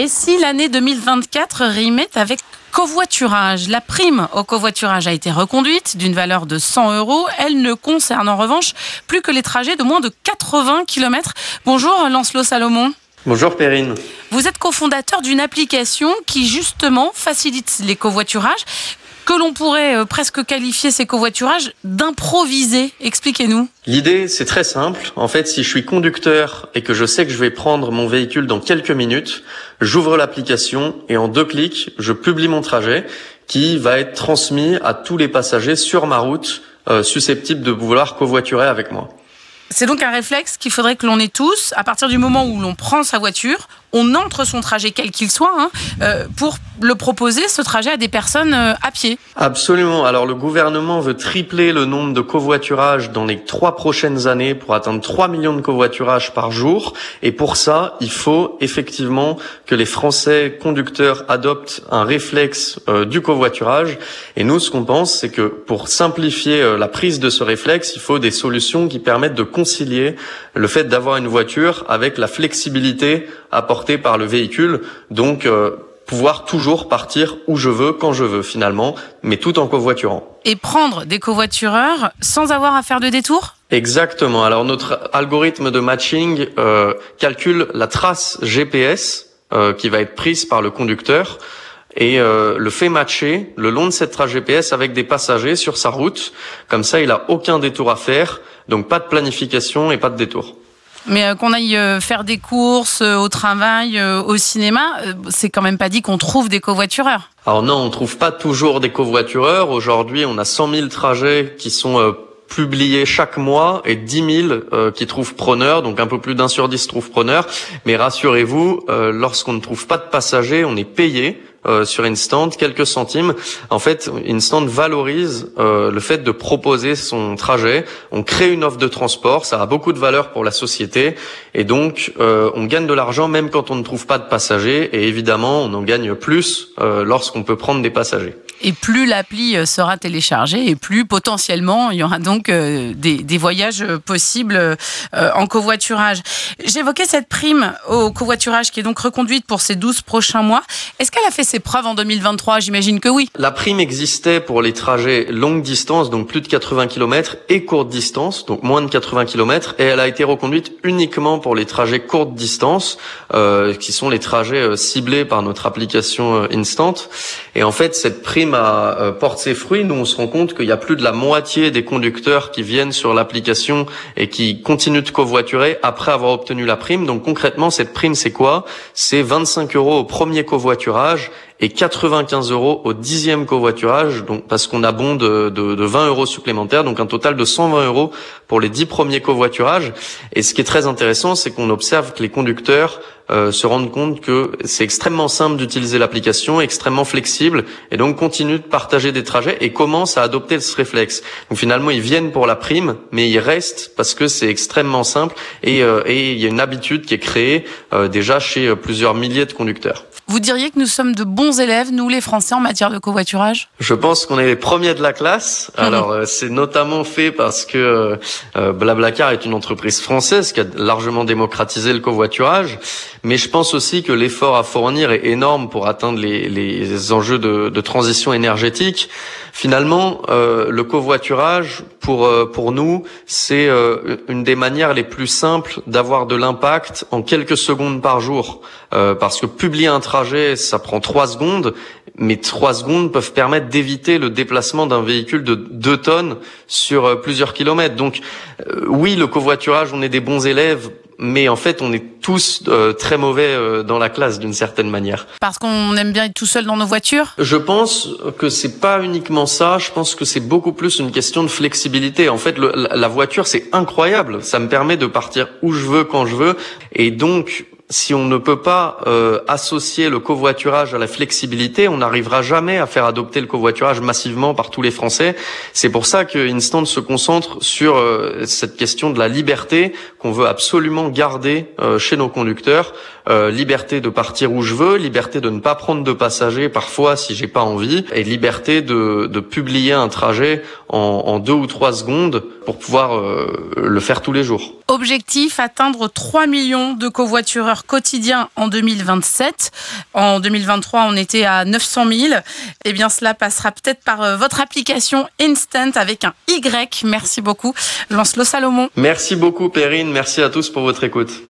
Et si l'année 2024 rimait avec covoiturage? La prime au covoiturage a été reconduite d'une valeur de 100 euros. Elle ne concerne en revanche plus que les trajets de moins de 80 km. Bonjour Lancelot Salomon. Bonjour Perrine. Vous êtes cofondateur d'une application qui justement facilite les covoiturages que l'on pourrait euh, presque qualifier ces covoiturages d'improvisés. Expliquez-nous. L'idée, c'est très simple. En fait, si je suis conducteur et que je sais que je vais prendre mon véhicule dans quelques minutes, j'ouvre l'application et en deux clics, je publie mon trajet qui va être transmis à tous les passagers sur ma route euh, susceptibles de vouloir covoiturer avec moi. C'est donc un réflexe qu'il faudrait que l'on ait tous à partir du moment où l'on prend sa voiture, on entre son trajet quel qu'il soit hein, euh, pour le proposer ce trajet à des personnes euh, à pied. Absolument. Alors le gouvernement veut tripler le nombre de covoiturages dans les trois prochaines années pour atteindre 3 millions de covoiturages par jour. Et pour ça, il faut effectivement que les Français conducteurs adoptent un réflexe euh, du covoiturage. Et nous, ce qu'on pense, c'est que pour simplifier la prise de ce réflexe, il faut des solutions qui permettent de concilier le fait d'avoir une voiture avec la flexibilité apportée par le véhicule. Donc euh, pouvoir toujours partir où je veux, quand je veux finalement, mais tout en covoiturant. Et prendre des covoitureurs sans avoir à faire de détour? Exactement. Alors notre algorithme de matching euh, calcule la trace GPS euh, qui va être prise par le conducteur et le fait matcher le long de cette trace GPS avec des passagers sur sa route. Comme ça, il a aucun détour à faire, donc pas de planification et pas de détour. Mais euh, qu'on aille euh, faire des courses euh, au travail, au cinéma, c'est quand même pas dit qu'on trouve des covoitureurs. Alors non, on trouve pas toujours des covoitureurs. Aujourd'hui, on a 100 000 trajets qui sont publiés chaque mois et 10 000 qui trouvent preneur, donc un peu plus d'un sur dix trouvent preneur. Mais rassurez-vous, lorsqu'on ne trouve pas de passagers, on est payé. Euh, sur Instant, quelques centimes. En fait, Instant valorise euh, le fait de proposer son trajet. On crée une offre de transport, ça a beaucoup de valeur pour la société, et donc euh, on gagne de l'argent même quand on ne trouve pas de passagers, et évidemment on en gagne plus lorsqu'on peut prendre des passagers. Et plus l'appli sera téléchargée, et plus potentiellement il y aura donc des, des voyages possibles en covoiturage. J'évoquais cette prime au covoiturage qui est donc reconduite pour ces 12 prochains mois. Est-ce qu'elle a fait ses preuves en 2023 J'imagine que oui. La prime existait pour les trajets longue distance, donc plus de 80 km, et courte distance, donc moins de 80 km, et elle a été reconduite uniquement pour les trajets courte distance, euh, qui sont les trajets euh, ciblés par notre application euh, Instant. Et en fait, cette prime a, euh, porte ses fruits. Nous, on se rend compte qu'il y a plus de la moitié des conducteurs qui viennent sur l'application et qui continuent de covoiturer après avoir obtenu la prime. Donc concrètement, cette prime, c'est quoi? C'est 25 euros au premier covoiturage et 95 euros au dixième covoiturage, donc parce qu'on abonde de, de, de 20 euros supplémentaires, donc un total de 120 euros pour les dix premiers covoiturages. Et ce qui est très intéressant, c'est qu'on observe que les conducteurs euh, se rendent compte que c'est extrêmement simple d'utiliser l'application, extrêmement flexible, et donc continuent de partager des trajets et commencent à adopter ce réflexe. Donc finalement, ils viennent pour la prime, mais ils restent parce que c'est extrêmement simple et, euh, et il y a une habitude qui est créée euh, déjà chez plusieurs milliers de conducteurs. Vous diriez que nous sommes de bons élèves, nous les Français, en matière de covoiturage? Je pense qu'on est les premiers de la classe. Mhm. Alors euh, c'est notamment fait parce que euh, euh, Blablacar est une entreprise française qui a largement démocratisé le covoiturage, mais je pense aussi que l'effort à fournir est énorme pour atteindre les, les enjeux de, de, transition énergétique. Finalement, euh, le covoiturage, pour, pour nous, c'est une des manières les plus simples d'avoir de l'impact en quelques secondes par jour. parce que publier un travail ça prend trois secondes, mais trois secondes peuvent permettre d'éviter le déplacement d'un véhicule de 2 tonnes sur euh, plusieurs kilomètres. Donc euh, oui, le covoiturage, on est des bons élèves, mais en fait, on est tous euh, très mauvais dans la classe d'une certaine manière. Parce qu'on aime bien être tout seul dans nos voitures? Je pense que c'est pas uniquement ça. Je pense que c'est beaucoup plus une question de flexibilité. En fait, la voiture, c'est incroyable. Ça me permet de partir où je veux, quand je veux, et donc si on ne peut pas euh, associer le covoiturage à la flexibilité, on n'arrivera jamais à faire adopter le covoiturage massivement par tous les Français. C'est pour ça que Instant se concentre sur euh, cette question de la liberté qu'on veut absolument garder euh, chez nos conducteurs. liberté de partir où je veux, liberté de ne pas prendre de passagers parfois si j'ai pas envie, et liberté de, de publier un trajet en, en, deux ou trois secondes pour pouvoir le faire tous les jours. Objectif atteindre 3 millions de covoitureurs utilisateurs quotidiens en 2027. En 2023, on était à 900 000. Eh bien, cela passera peut-être par euh, votre application Instant avec un Y. Merci beaucoup, Lancelot Salomon. Merci beaucoup, Perrine. Merci à tous pour votre écoute.